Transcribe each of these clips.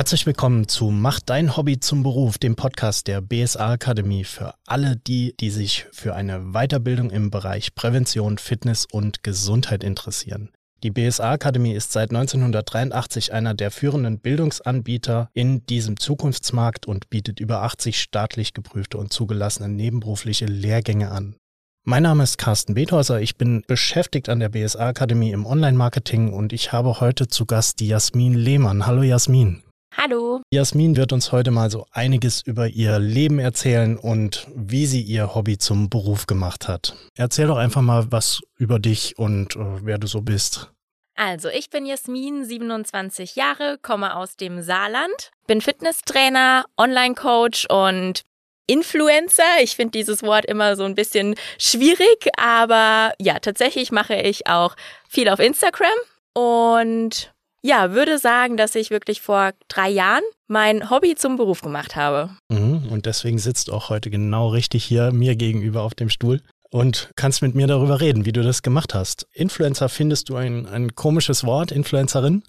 Herzlich willkommen zu Mach dein Hobby zum Beruf, dem Podcast der BSA Akademie für alle die, die sich für eine Weiterbildung im Bereich Prävention, Fitness und Gesundheit interessieren. Die BSA Akademie ist seit 1983 einer der führenden Bildungsanbieter in diesem Zukunftsmarkt und bietet über 80 staatlich geprüfte und zugelassene nebenberufliche Lehrgänge an. Mein Name ist Carsten Bethäuser. Ich bin beschäftigt an der BSA Akademie im Online-Marketing und ich habe heute zu Gast die Jasmin Lehmann. Hallo Jasmin. Hallo. Jasmin wird uns heute mal so einiges über ihr Leben erzählen und wie sie ihr Hobby zum Beruf gemacht hat. Erzähl doch einfach mal was über dich und äh, wer du so bist. Also, ich bin Jasmin, 27 Jahre, komme aus dem Saarland, bin Fitnesstrainer, Online-Coach und Influencer. Ich finde dieses Wort immer so ein bisschen schwierig, aber ja, tatsächlich mache ich auch viel auf Instagram und ja, würde sagen, dass ich wirklich vor drei Jahren mein Hobby zum Beruf gemacht habe. Mhm, und deswegen sitzt auch heute genau richtig hier mir gegenüber auf dem Stuhl und kannst mit mir darüber reden, wie du das gemacht hast. Influencer findest du ein, ein komisches Wort, Influencerin?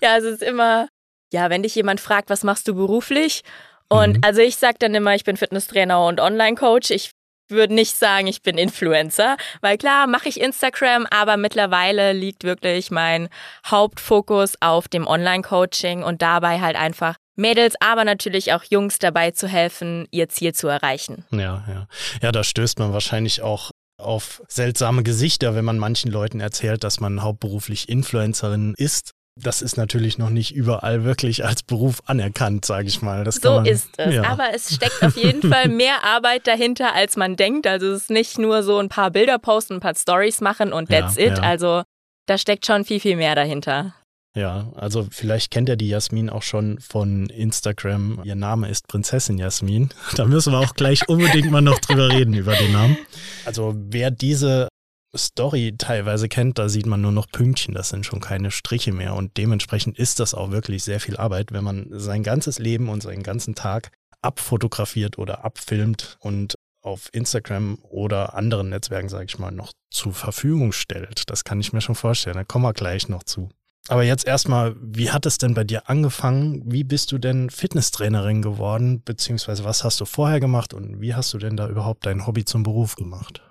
ja, es ist immer, ja, wenn dich jemand fragt, was machst du beruflich? Und mhm. also ich sage dann immer, ich bin Fitnesstrainer und Online-Coach. Ich würde nicht sagen, ich bin Influencer, weil klar mache ich Instagram, aber mittlerweile liegt wirklich mein Hauptfokus auf dem Online-Coaching und dabei halt einfach Mädels, aber natürlich auch Jungs dabei zu helfen, ihr Ziel zu erreichen. Ja, ja. Ja, da stößt man wahrscheinlich auch auf seltsame Gesichter, wenn man manchen Leuten erzählt, dass man hauptberuflich Influencerin ist. Das ist natürlich noch nicht überall wirklich als Beruf anerkannt, sage ich mal. Das so man, ist es. Ja. Aber es steckt auf jeden Fall mehr Arbeit dahinter, als man denkt. Also es ist nicht nur so ein paar Bilder posten, ein paar Stories machen und that's ja, it. Ja. Also da steckt schon viel, viel mehr dahinter. Ja, also vielleicht kennt ihr die Jasmin auch schon von Instagram. Ihr Name ist Prinzessin Jasmin. Da müssen wir auch gleich unbedingt mal noch drüber reden, über den Namen. Also wer diese Story teilweise kennt, da sieht man nur noch Pünktchen, das sind schon keine Striche mehr und dementsprechend ist das auch wirklich sehr viel Arbeit, wenn man sein ganzes Leben und seinen ganzen Tag abfotografiert oder abfilmt und auf Instagram oder anderen Netzwerken, sage ich mal, noch zur Verfügung stellt. Das kann ich mir schon vorstellen, da kommen wir gleich noch zu. Aber jetzt erstmal, wie hat es denn bei dir angefangen? Wie bist du denn Fitnesstrainerin geworden? Beziehungsweise was hast du vorher gemacht und wie hast du denn da überhaupt dein Hobby zum Beruf gemacht?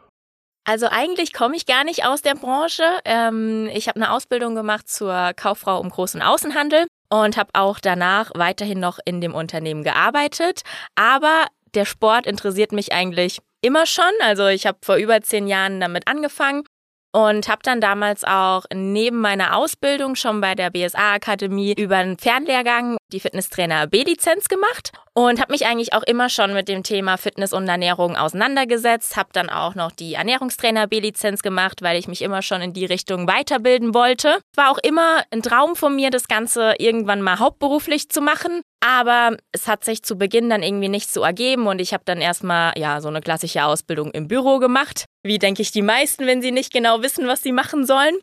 Also eigentlich komme ich gar nicht aus der Branche. Ähm, ich habe eine Ausbildung gemacht zur Kauffrau im großen Außenhandel und habe auch danach weiterhin noch in dem Unternehmen gearbeitet. Aber der Sport interessiert mich eigentlich immer schon. Also ich habe vor über zehn Jahren damit angefangen und habe dann damals auch neben meiner Ausbildung schon bei der BSA Akademie über einen Fernlehrgang die Fitnesstrainer B-Lizenz gemacht und habe mich eigentlich auch immer schon mit dem Thema Fitness und Ernährung auseinandergesetzt, habe dann auch noch die Ernährungstrainer B-Lizenz gemacht, weil ich mich immer schon in die Richtung weiterbilden wollte. War auch immer ein Traum von mir, das Ganze irgendwann mal hauptberuflich zu machen, aber es hat sich zu Beginn dann irgendwie nicht so ergeben und ich habe dann erstmal ja so eine klassische Ausbildung im Büro gemacht, wie denke ich die meisten, wenn sie nicht genau wissen, was sie machen sollen.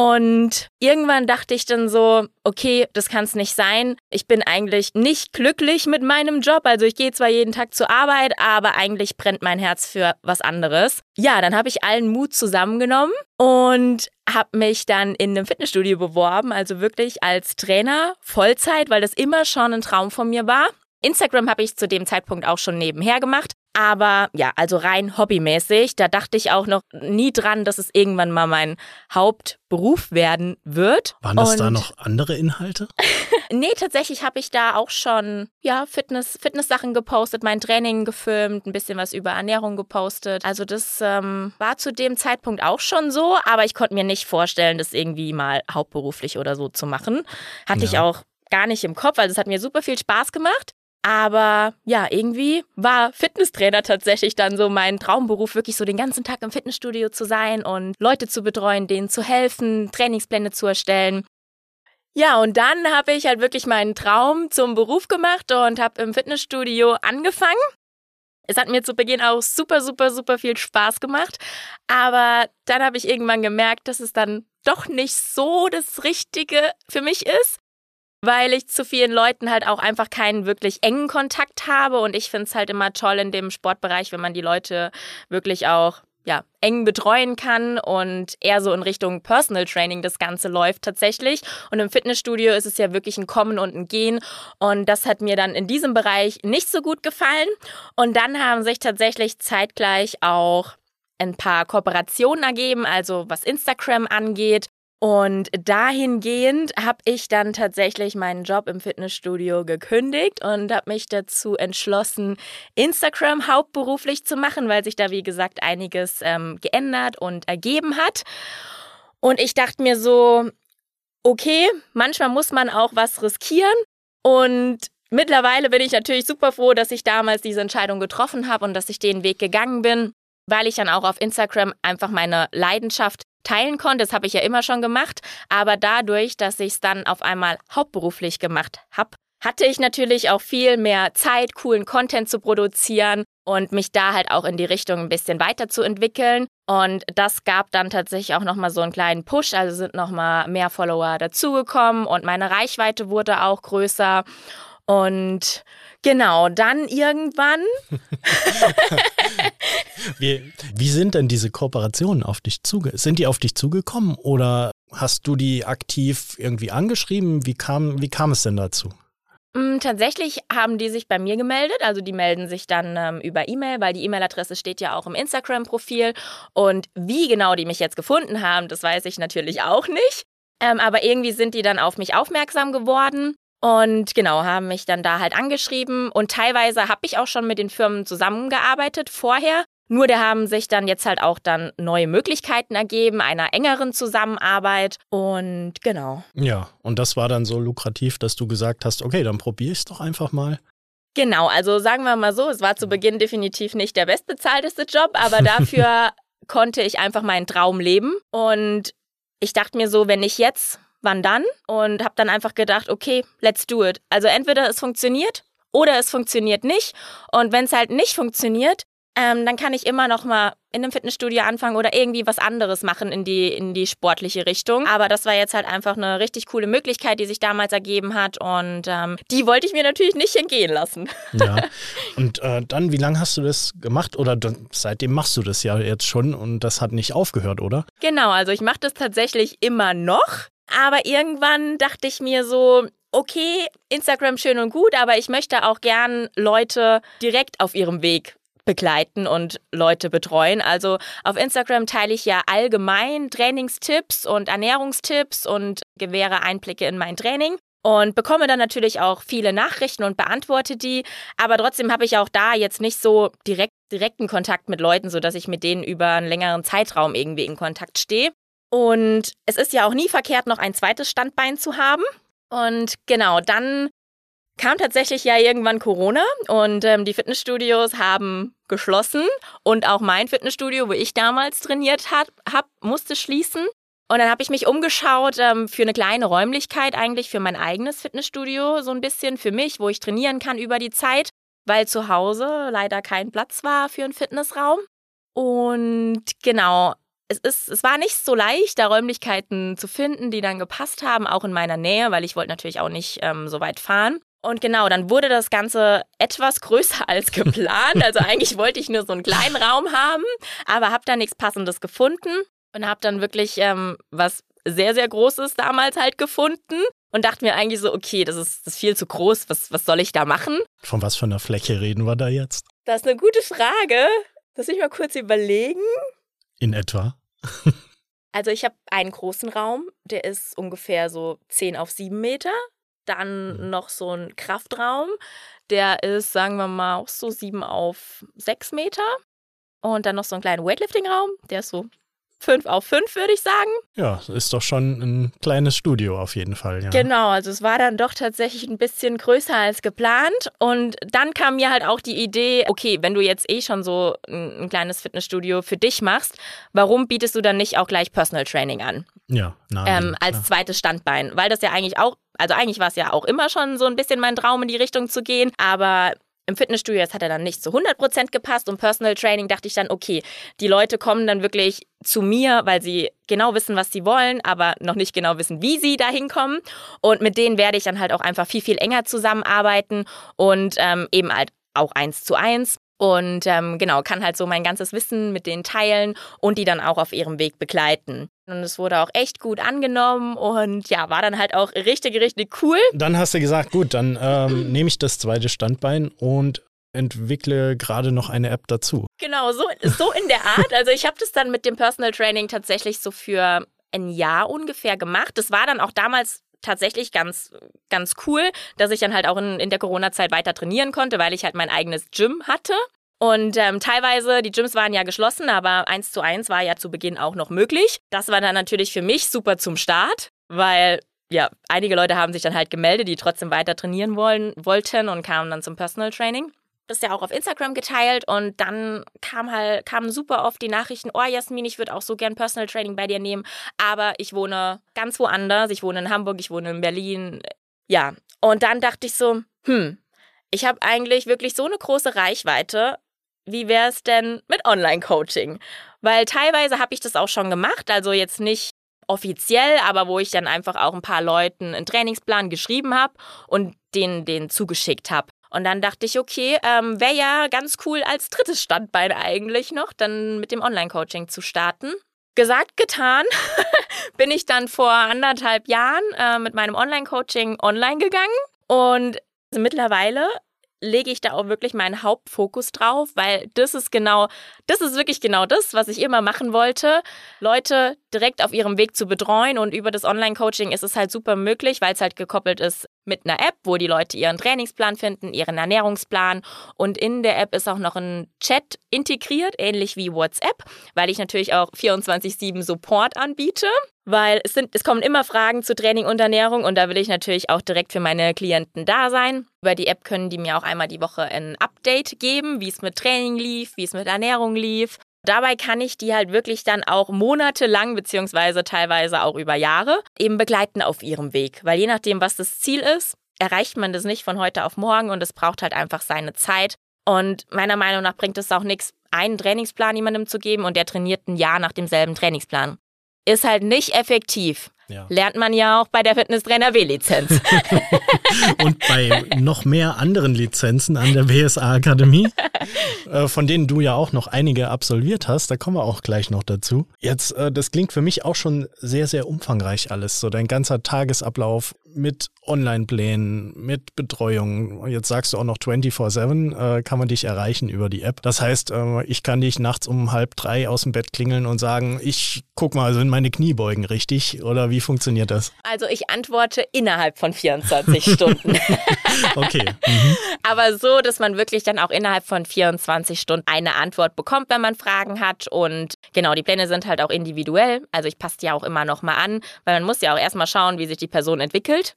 Und irgendwann dachte ich dann so, okay, das kann es nicht sein. Ich bin eigentlich nicht glücklich mit meinem Job. Also ich gehe zwar jeden Tag zur Arbeit, aber eigentlich brennt mein Herz für was anderes. Ja, dann habe ich allen Mut zusammengenommen und habe mich dann in einem Fitnessstudio beworben, also wirklich als Trainer Vollzeit, weil das immer schon ein Traum von mir war. Instagram habe ich zu dem Zeitpunkt auch schon nebenher gemacht. Aber ja, also rein hobbymäßig. Da dachte ich auch noch nie dran, dass es irgendwann mal mein Hauptberuf werden wird. Waren das Und da noch andere Inhalte? nee, tatsächlich habe ich da auch schon ja, Fitness, Fitness-Sachen gepostet, mein Training gefilmt, ein bisschen was über Ernährung gepostet. Also das ähm, war zu dem Zeitpunkt auch schon so, aber ich konnte mir nicht vorstellen, das irgendwie mal hauptberuflich oder so zu machen. Hatte ja. ich auch gar nicht im Kopf. Also es hat mir super viel Spaß gemacht. Aber ja, irgendwie war Fitnesstrainer tatsächlich dann so mein Traumberuf, wirklich so den ganzen Tag im Fitnessstudio zu sein und Leute zu betreuen, denen zu helfen, Trainingspläne zu erstellen. Ja, und dann habe ich halt wirklich meinen Traum zum Beruf gemacht und habe im Fitnessstudio angefangen. Es hat mir zu Beginn auch super, super, super viel Spaß gemacht. Aber dann habe ich irgendwann gemerkt, dass es dann doch nicht so das Richtige für mich ist weil ich zu vielen Leuten halt auch einfach keinen wirklich engen Kontakt habe und ich finde es halt immer toll in dem Sportbereich, wenn man die Leute wirklich auch ja, eng betreuen kann und eher so in Richtung Personal Training das Ganze läuft tatsächlich. Und im Fitnessstudio ist es ja wirklich ein Kommen und ein Gehen. Und das hat mir dann in diesem Bereich nicht so gut gefallen. Und dann haben sich tatsächlich zeitgleich auch ein paar Kooperationen ergeben, also was Instagram angeht. Und dahingehend habe ich dann tatsächlich meinen Job im Fitnessstudio gekündigt und habe mich dazu entschlossen, Instagram hauptberuflich zu machen, weil sich da, wie gesagt, einiges ähm, geändert und ergeben hat. Und ich dachte mir so, okay, manchmal muss man auch was riskieren. Und mittlerweile bin ich natürlich super froh, dass ich damals diese Entscheidung getroffen habe und dass ich den Weg gegangen bin, weil ich dann auch auf Instagram einfach meine Leidenschaft teilen konnte. Das habe ich ja immer schon gemacht. Aber dadurch, dass ich es dann auf einmal hauptberuflich gemacht habe, hatte ich natürlich auch viel mehr Zeit, coolen Content zu produzieren und mich da halt auch in die Richtung ein bisschen weiterzuentwickeln. Und das gab dann tatsächlich auch nochmal so einen kleinen Push, also sind nochmal mehr Follower dazugekommen und meine Reichweite wurde auch größer. Und genau, dann irgendwann. wie, wie sind denn diese Kooperationen auf dich zuge? Sind die auf dich zugekommen oder hast du die aktiv irgendwie angeschrieben? Wie kam, wie kam es denn dazu? Mm, tatsächlich haben die sich bei mir gemeldet, also die melden sich dann ähm, über E-Mail, weil die E-Mail-Adresse steht ja auch im Instagram-Profil. Und wie genau die mich jetzt gefunden haben, das weiß ich natürlich auch nicht. Ähm, aber irgendwie sind die dann auf mich aufmerksam geworden und genau, haben mich dann da halt angeschrieben. Und teilweise habe ich auch schon mit den Firmen zusammengearbeitet vorher. Nur da haben sich dann jetzt halt auch dann neue Möglichkeiten ergeben, einer engeren Zusammenarbeit. Und genau. Ja, und das war dann so lukrativ, dass du gesagt hast, okay, dann probiere ich es doch einfach mal. Genau, also sagen wir mal so, es war zu Beginn definitiv nicht der bestbezahlteste Job, aber dafür konnte ich einfach meinen Traum leben. Und ich dachte mir so, wenn ich jetzt, wann dann? Und habe dann einfach gedacht, okay, let's do it. Also entweder es funktioniert oder es funktioniert nicht. Und wenn es halt nicht funktioniert, ähm, dann kann ich immer noch mal in einem Fitnessstudio anfangen oder irgendwie was anderes machen in die, in die sportliche Richtung. Aber das war jetzt halt einfach eine richtig coole Möglichkeit, die sich damals ergeben hat. Und ähm, die wollte ich mir natürlich nicht entgehen lassen. Ja. Und äh, dann, wie lange hast du das gemacht? Oder dann, seitdem machst du das ja jetzt schon und das hat nicht aufgehört, oder? Genau, also ich mache das tatsächlich immer noch. Aber irgendwann dachte ich mir so, okay, Instagram schön und gut, aber ich möchte auch gern Leute direkt auf ihrem Weg begleiten und Leute betreuen. Also auf Instagram teile ich ja allgemein Trainingstipps und Ernährungstipps und gewähre Einblicke in mein Training und bekomme dann natürlich auch viele Nachrichten und beantworte die. Aber trotzdem habe ich auch da jetzt nicht so direkt, direkten Kontakt mit Leuten, sodass ich mit denen über einen längeren Zeitraum irgendwie in Kontakt stehe. Und es ist ja auch nie verkehrt, noch ein zweites Standbein zu haben. Und genau, dann kam tatsächlich ja irgendwann Corona und ähm, die Fitnessstudios haben geschlossen und auch mein Fitnessstudio, wo ich damals trainiert habe, hab, musste schließen. Und dann habe ich mich umgeschaut ähm, für eine kleine Räumlichkeit eigentlich für mein eigenes Fitnessstudio, so ein bisschen für mich, wo ich trainieren kann über die Zeit, weil zu Hause leider kein Platz war für einen Fitnessraum. Und genau, es, ist, es war nicht so leicht, da Räumlichkeiten zu finden, die dann gepasst haben, auch in meiner Nähe, weil ich wollte natürlich auch nicht ähm, so weit fahren. Und genau, dann wurde das Ganze etwas größer als geplant. Also eigentlich wollte ich nur so einen kleinen Raum haben, aber habe da nichts Passendes gefunden und habe dann wirklich ähm, was sehr, sehr Großes damals halt gefunden und dachte mir eigentlich so, okay, das ist, das ist viel zu groß, was, was soll ich da machen? Von was für einer Fläche reden wir da jetzt? Das ist eine gute Frage. Lass mich mal kurz überlegen. In etwa? also ich habe einen großen Raum, der ist ungefähr so 10 auf 7 Meter. Dann mhm. noch so ein Kraftraum, der ist, sagen wir mal, auch so 7 auf 6 Meter. Und dann noch so einen kleinen Weightlifting-Raum, der ist so 5 auf 5, würde ich sagen. Ja, ist doch schon ein kleines Studio auf jeden Fall. Ja. Genau, also es war dann doch tatsächlich ein bisschen größer als geplant. Und dann kam mir halt auch die Idee, okay, wenn du jetzt eh schon so ein, ein kleines Fitnessstudio für dich machst, warum bietest du dann nicht auch gleich Personal Training an? Ja, nein, ähm, als klar. zweites Standbein, weil das ja eigentlich auch, also eigentlich war es ja auch immer schon so ein bisschen mein Traum in die Richtung zu gehen, aber im Fitnessstudio, das hat er dann nicht zu 100% gepasst und Personal Training dachte ich dann, okay, die Leute kommen dann wirklich zu mir, weil sie genau wissen, was sie wollen, aber noch nicht genau wissen, wie sie da hinkommen. Und mit denen werde ich dann halt auch einfach viel, viel enger zusammenarbeiten und ähm, eben halt auch eins zu eins. und ähm, genau, kann halt so mein ganzes Wissen mit denen teilen und die dann auch auf ihrem Weg begleiten. Und es wurde auch echt gut angenommen und ja, war dann halt auch richtig, richtig cool. Dann hast du gesagt, gut, dann ähm, nehme ich das zweite Standbein und entwickle gerade noch eine App dazu. Genau, so, so in der Art. Also ich habe das dann mit dem Personal Training tatsächlich so für ein Jahr ungefähr gemacht. Das war dann auch damals tatsächlich ganz, ganz cool, dass ich dann halt auch in, in der Corona-Zeit weiter trainieren konnte, weil ich halt mein eigenes Gym hatte. Und ähm, teilweise, die Gyms waren ja geschlossen, aber eins zu eins war ja zu Beginn auch noch möglich. Das war dann natürlich für mich super zum Start, weil ja, einige Leute haben sich dann halt gemeldet, die trotzdem weiter trainieren wollen, wollten und kamen dann zum Personal Training das ja auch auf Instagram geteilt und dann kam halt, kamen super oft die Nachrichten, oh Jasmin, ich würde auch so gern Personal Training bei dir nehmen, aber ich wohne ganz woanders, ich wohne in Hamburg, ich wohne in Berlin, ja. Und dann dachte ich so, hm, ich habe eigentlich wirklich so eine große Reichweite, wie wäre es denn mit Online-Coaching? Weil teilweise habe ich das auch schon gemacht, also jetzt nicht offiziell, aber wo ich dann einfach auch ein paar Leuten einen Trainingsplan geschrieben habe und den, den zugeschickt habe. Und dann dachte ich, okay, ähm, wäre ja ganz cool als drittes Standbein eigentlich noch, dann mit dem Online-Coaching zu starten. Gesagt, getan, bin ich dann vor anderthalb Jahren äh, mit meinem Online-Coaching online gegangen und mittlerweile lege ich da auch wirklich meinen Hauptfokus drauf, weil das ist genau, das ist wirklich genau das, was ich immer machen wollte, Leute direkt auf ihrem Weg zu betreuen und über das Online-Coaching ist es halt super möglich, weil es halt gekoppelt ist mit einer App, wo die Leute ihren Trainingsplan finden, ihren Ernährungsplan und in der App ist auch noch ein Chat integriert, ähnlich wie WhatsApp, weil ich natürlich auch 24/7 Support anbiete weil es, sind, es kommen immer Fragen zu Training und Ernährung und da will ich natürlich auch direkt für meine Klienten da sein. Über die App können die mir auch einmal die Woche ein Update geben, wie es mit Training lief, wie es mit Ernährung lief. Dabei kann ich die halt wirklich dann auch monatelang beziehungsweise teilweise auch über Jahre eben begleiten auf ihrem Weg, weil je nachdem, was das Ziel ist, erreicht man das nicht von heute auf morgen und es braucht halt einfach seine Zeit. Und meiner Meinung nach bringt es auch nichts, einen Trainingsplan jemandem zu geben und der trainiert ein Jahr nach demselben Trainingsplan ist halt nicht effektiv. Ja. Lernt man ja auch bei der Fitnesstrainer W-Lizenz. und bei noch mehr anderen Lizenzen an der BSA Akademie, äh, von denen du ja auch noch einige absolviert hast, da kommen wir auch gleich noch dazu. Jetzt, äh, das klingt für mich auch schon sehr, sehr umfangreich alles. So dein ganzer Tagesablauf mit Online-Plänen, mit Betreuung. Jetzt sagst du auch noch 24-7 äh, kann man dich erreichen über die App. Das heißt, äh, ich kann dich nachts um halb drei aus dem Bett klingeln und sagen, ich guck mal, sind meine Kniebeugen richtig? Oder wie funktioniert das? Also ich antworte innerhalb von 24 Stunden. okay. Mhm. Aber so, dass man wirklich dann auch innerhalb von 24 Stunden eine Antwort bekommt, wenn man Fragen hat. Und genau, die Pläne sind halt auch individuell. Also ich passe die ja auch immer noch mal an, weil man muss ja auch erstmal schauen, wie sich die Person entwickelt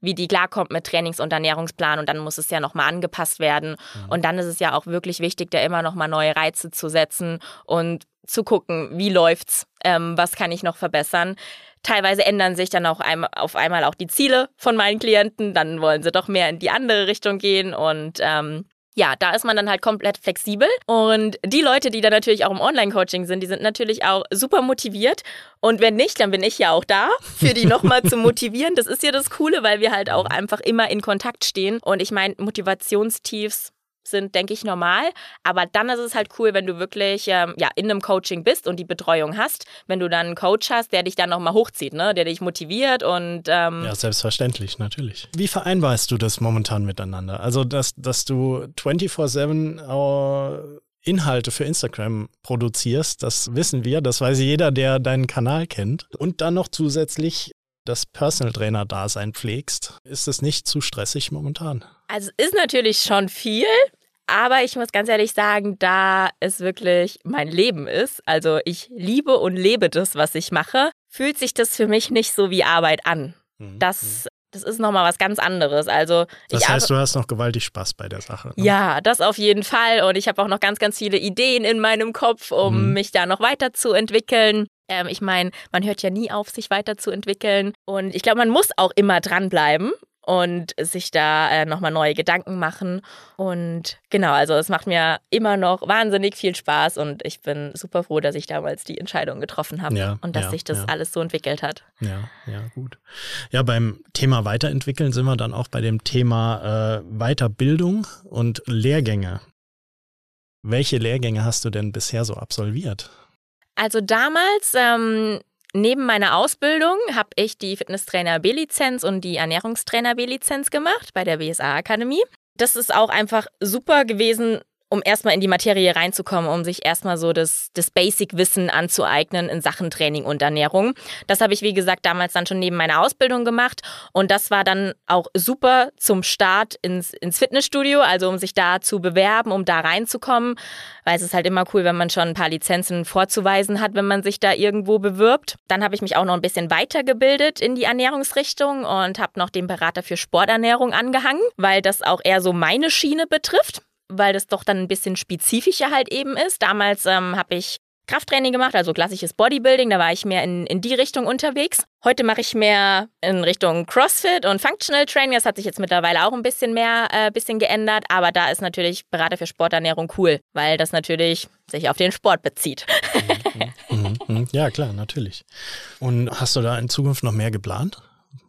wie die klarkommt mit Trainings- und Ernährungsplan und dann muss es ja nochmal angepasst werden. Mhm. Und dann ist es ja auch wirklich wichtig, da immer nochmal neue Reize zu setzen und zu gucken, wie läuft's, ähm, was kann ich noch verbessern. Teilweise ändern sich dann auch ein, auf einmal auch die Ziele von meinen Klienten, dann wollen sie doch mehr in die andere Richtung gehen und ähm, ja, da ist man dann halt komplett flexibel. Und die Leute, die da natürlich auch im Online-Coaching sind, die sind natürlich auch super motiviert. Und wenn nicht, dann bin ich ja auch da, für die nochmal zu motivieren. Das ist ja das Coole, weil wir halt auch einfach immer in Kontakt stehen. Und ich meine, Motivationstiefs sind, denke ich, normal. Aber dann ist es halt cool, wenn du wirklich ähm, ja, in einem Coaching bist und die Betreuung hast, wenn du dann einen Coach hast, der dich dann nochmal hochzieht, ne? der dich motiviert und ähm Ja, selbstverständlich, natürlich. Wie vereinbarst du das momentan miteinander? Also, dass, dass du 24-7 äh, Inhalte für Instagram produzierst, das wissen wir, das weiß jeder, der deinen Kanal kennt. Und dann noch zusätzlich das Personal Trainer Dasein pflegst, ist es nicht zu stressig momentan? Also ist natürlich schon viel, aber ich muss ganz ehrlich sagen, da es wirklich mein Leben ist, also ich liebe und lebe das, was ich mache, fühlt sich das für mich nicht so wie Arbeit an. Mhm. Das, mhm. das ist nochmal was ganz anderes. Also das heißt, du hast noch gewaltig Spaß bei der Sache. Ne? Ja, das auf jeden Fall. Und ich habe auch noch ganz, ganz viele Ideen in meinem Kopf, um mhm. mich da noch weiterzuentwickeln. Ähm, ich meine, man hört ja nie auf, sich weiterzuentwickeln. Und ich glaube, man muss auch immer dranbleiben und sich da äh, nochmal neue Gedanken machen. Und genau, also es macht mir immer noch wahnsinnig viel Spaß und ich bin super froh, dass ich damals die Entscheidung getroffen habe ja, und dass ja, sich das ja. alles so entwickelt hat. Ja, ja, gut. Ja, beim Thema Weiterentwickeln sind wir dann auch bei dem Thema äh, Weiterbildung und Lehrgänge. Welche Lehrgänge hast du denn bisher so absolviert? Also damals, ähm, neben meiner Ausbildung, habe ich die Fitnesstrainer B-Lizenz und die Ernährungstrainer B-Lizenz gemacht bei der BSA Akademie. Das ist auch einfach super gewesen, um erstmal in die Materie reinzukommen, um sich erstmal so das, das Basic-Wissen anzueignen in Sachen Training und Ernährung. Das habe ich, wie gesagt, damals dann schon neben meiner Ausbildung gemacht. Und das war dann auch super zum Start ins, ins Fitnessstudio, also um sich da zu bewerben, um da reinzukommen. Weil es ist halt immer cool, wenn man schon ein paar Lizenzen vorzuweisen hat, wenn man sich da irgendwo bewirbt. Dann habe ich mich auch noch ein bisschen weitergebildet in die Ernährungsrichtung und habe noch den Berater für Sporternährung angehangen, weil das auch eher so meine Schiene betrifft weil das doch dann ein bisschen spezifischer halt eben ist. Damals ähm, habe ich Krafttraining gemacht, also klassisches Bodybuilding, da war ich mehr in, in die Richtung unterwegs. Heute mache ich mehr in Richtung CrossFit und Functional Training. Das hat sich jetzt mittlerweile auch ein bisschen mehr, äh, bisschen geändert, aber da ist natürlich Berater für Sporternährung cool, weil das natürlich sich auf den Sport bezieht. Mhm, mhm, mhm. ja, klar, natürlich. Und hast du da in Zukunft noch mehr geplant?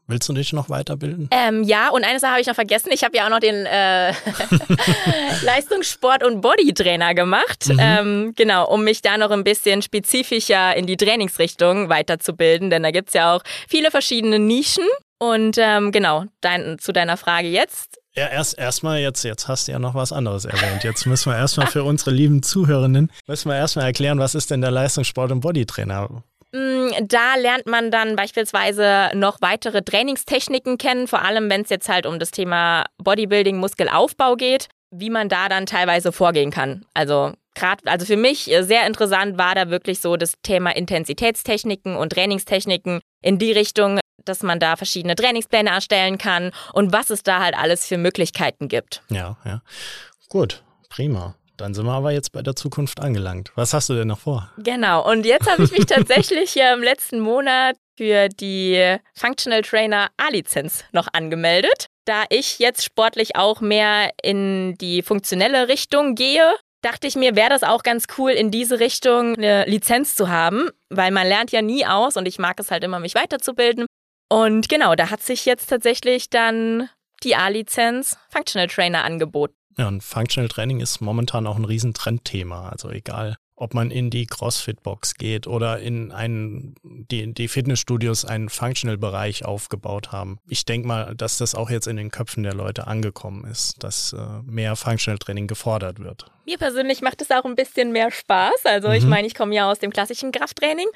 Willst du dich noch weiterbilden? Ähm, ja, und eine Sache habe ich noch vergessen. Ich habe ja auch noch den äh, Leistungssport- und Bodytrainer gemacht. Mhm. Ähm, genau, um mich da noch ein bisschen spezifischer in die Trainingsrichtung weiterzubilden. Denn da gibt es ja auch viele verschiedene Nischen. Und ähm, genau, dein, zu deiner Frage jetzt. Ja, erst erstmal jetzt, jetzt hast du ja noch was anderes erwähnt. Jetzt müssen wir erstmal für unsere lieben Zuhörenden, müssen wir erstmal erklären, was ist denn der Leistungssport- und Bodytrainer? Mm, da lernt man dann beispielsweise noch weitere Trainingstechniken kennen, vor allem wenn es jetzt halt um das Thema Bodybuilding, Muskelaufbau geht, wie man da dann teilweise vorgehen kann. Also gerade, also für mich sehr interessant war da wirklich so das Thema Intensitätstechniken und Trainingstechniken in die Richtung, dass man da verschiedene Trainingspläne erstellen kann und was es da halt alles für Möglichkeiten gibt. Ja, ja. Gut, prima. Dann sind wir aber jetzt bei der Zukunft angelangt. Was hast du denn noch vor? Genau, und jetzt habe ich mich tatsächlich im letzten Monat für die Functional Trainer A-Lizenz noch angemeldet. Da ich jetzt sportlich auch mehr in die funktionelle Richtung gehe, dachte ich mir, wäre das auch ganz cool, in diese Richtung eine Lizenz zu haben, weil man lernt ja nie aus und ich mag es halt immer, mich weiterzubilden. Und genau, da hat sich jetzt tatsächlich dann die A-Lizenz Functional Trainer angeboten. Ja, und Functional Training ist momentan auch ein Riesentrendthema. Also egal, ob man in die CrossFit-Box geht oder in einen, die, die Fitnessstudios einen Functional-Bereich aufgebaut haben. Ich denke mal, dass das auch jetzt in den Köpfen der Leute angekommen ist, dass äh, mehr Functional-Training gefordert wird. Mir persönlich macht es auch ein bisschen mehr Spaß. Also mhm. ich meine, ich komme ja aus dem klassischen Krafttraining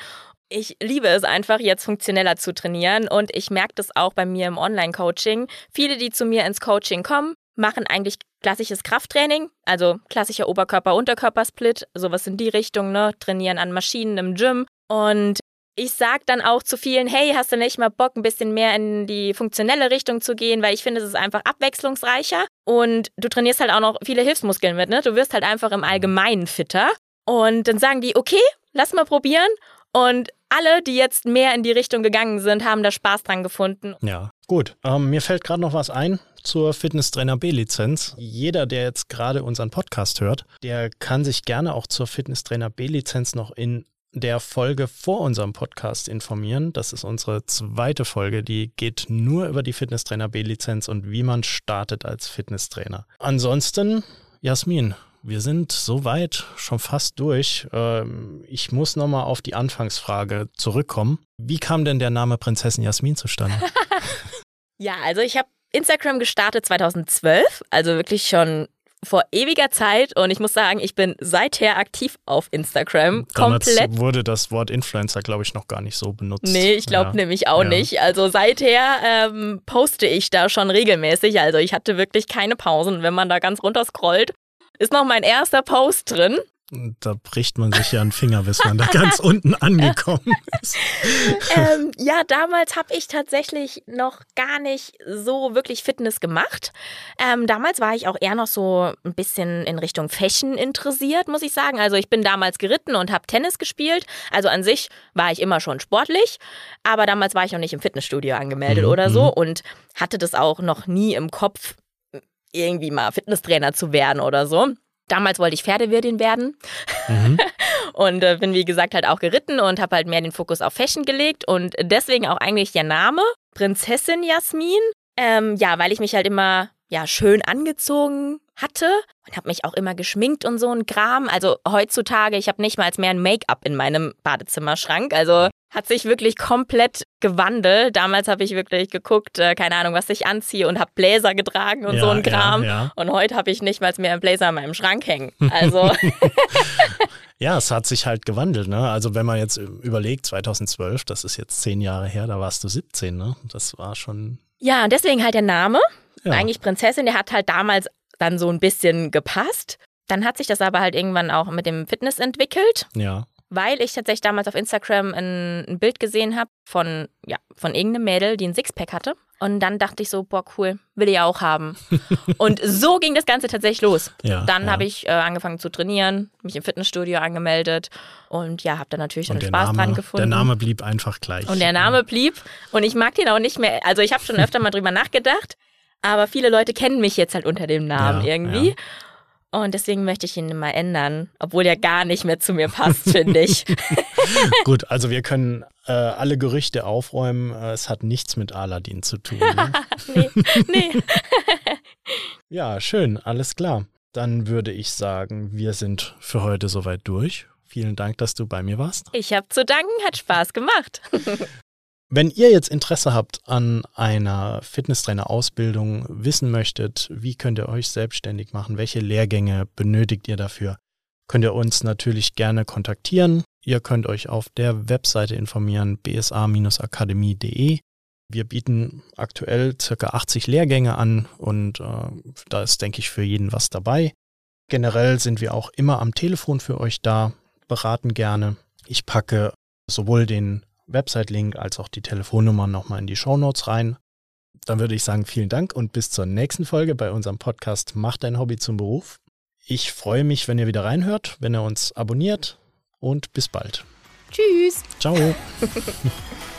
ich liebe es einfach, jetzt funktioneller zu trainieren und ich merke das auch bei mir im Online-Coaching. Viele, die zu mir ins Coaching kommen, machen eigentlich klassisches Krafttraining, also klassischer Oberkörper-Unterkörper-Split, sowas in die Richtung, ne? Trainieren an Maschinen im Gym. Und ich sag dann auch zu vielen, hey, hast du nicht mal Bock, ein bisschen mehr in die funktionelle Richtung zu gehen, weil ich finde, es ist einfach abwechslungsreicher und du trainierst halt auch noch viele Hilfsmuskeln mit, ne? Du wirst halt einfach im Allgemeinen fitter. Und dann sagen die, okay, lass mal probieren. Und alle, die jetzt mehr in die Richtung gegangen sind, haben da Spaß dran gefunden. Ja, gut. Ähm, mir fällt gerade noch was ein zur Fitnesstrainer B-Lizenz. Jeder, der jetzt gerade unseren Podcast hört, der kann sich gerne auch zur Fitnesstrainer B-Lizenz noch in der Folge vor unserem Podcast informieren. Das ist unsere zweite Folge, die geht nur über die Fitnesstrainer B-Lizenz und wie man startet als Fitnesstrainer. Ansonsten, Jasmin, wir sind soweit schon fast durch. Ähm, ich muss nochmal auf die Anfangsfrage zurückkommen. Wie kam denn der Name Prinzessin Jasmin zustande? ja, also ich habe Instagram gestartet 2012, also wirklich schon vor ewiger Zeit und ich muss sagen, ich bin seither aktiv auf Instagram. Damals komplett. wurde das Wort Influencer, glaube ich, noch gar nicht so benutzt. Nee, ich glaube ja. nämlich auch ja. nicht. Also seither ähm, poste ich da schon regelmäßig. Also ich hatte wirklich keine Pausen. Wenn man da ganz runter scrollt, ist noch mein erster Post drin. Da bricht man sich ja einen Finger, bis man da ganz unten angekommen ist. ähm, ja, damals habe ich tatsächlich noch gar nicht so wirklich Fitness gemacht. Ähm, damals war ich auch eher noch so ein bisschen in Richtung Fashion interessiert, muss ich sagen. Also ich bin damals geritten und habe Tennis gespielt. Also an sich war ich immer schon sportlich, aber damals war ich noch nicht im Fitnessstudio angemeldet mhm. oder so mhm. und hatte das auch noch nie im Kopf, irgendwie mal Fitnesstrainer zu werden oder so. Damals wollte ich Pferdewirtin werden mhm. und äh, bin wie gesagt halt auch geritten und habe halt mehr den Fokus auf Fashion gelegt und deswegen auch eigentlich der Name Prinzessin Jasmin. Ähm, ja, weil ich mich halt immer ja schön angezogen hatte und habe mich auch immer geschminkt und so ein Kram. Also heutzutage, ich habe nicht mal mehr ein Make-up in meinem Badezimmerschrank. Also hat sich wirklich komplett gewandelt. Damals habe ich wirklich geguckt, äh, keine Ahnung, was ich anziehe und habe Bläser getragen und Ja, so ein Kram. ja, ja. Und heute habe ich nicht mal mehr einen Bläser in meinem Schrank hängen. Also Ja, es hat sich halt gewandelt. Ne? Also wenn man jetzt überlegt, 2012, das ist jetzt zehn Jahre her, da warst du 17. Ne? Das war schon. ja, und deswegen halt der Name. Eigentlich Prinzessin, der hat halt damals dann so ein bisschen gepasst. Dann hat sich das aber halt irgendwann auch mit dem Fitness entwickelt. Ja. Weil ich tatsächlich damals auf Instagram ein, ein Bild gesehen habe von, ja, von irgendeinem Mädel, die ein Sixpack hatte. Und dann dachte ich so, boah, cool, will ich auch haben. und so ging das Ganze tatsächlich los. Ja, dann ja. habe ich äh, angefangen zu trainieren, mich im Fitnessstudio angemeldet und ja, habe dann natürlich dann Spaß Name, dran gefunden. der Name blieb einfach gleich. Und der Name blieb und ich mag den auch nicht mehr. Also ich habe schon öfter mal drüber nachgedacht, aber viele Leute kennen mich jetzt halt unter dem Namen Ja, irgendwie. Und deswegen möchte ich ihn mal ändern, obwohl der gar nicht mehr zu mir passt, finde ich. Gut, also wir können äh, alle Gerüchte aufräumen. Äh, es hat nichts mit Aladdin zu tun. Ne? nee, nee. ja, schön, alles klar. Dann würde ich sagen, wir sind für heute soweit durch. Vielen Dank, dass du bei mir warst. Ich habe zu danken, hat Spaß gemacht. Wenn ihr jetzt Interesse habt an einer Fitnesstrainer-Ausbildung, wissen möchtet, wie könnt ihr euch selbstständig machen, welche Lehrgänge benötigt ihr dafür, könnt ihr uns natürlich gerne kontaktieren. Ihr könnt euch auf der Webseite informieren, bsa-akademie.de. Wir bieten aktuell circa 80 Lehrgänge an und äh, da ist, denke ich, für jeden was dabei. Generell sind wir auch immer am Telefon für euch da, beraten gerne. Ich packe sowohl den Website-Link als auch die Telefonnummer nochmal in die Shownotes rein. Dann würde ich sagen, vielen Dank und bis zur nächsten Folge bei unserem Podcast Mach dein Hobby zum Beruf. Ich freue mich, wenn ihr wieder reinhört, wenn ihr uns abonniert und bis bald. Tschüss. Ciao.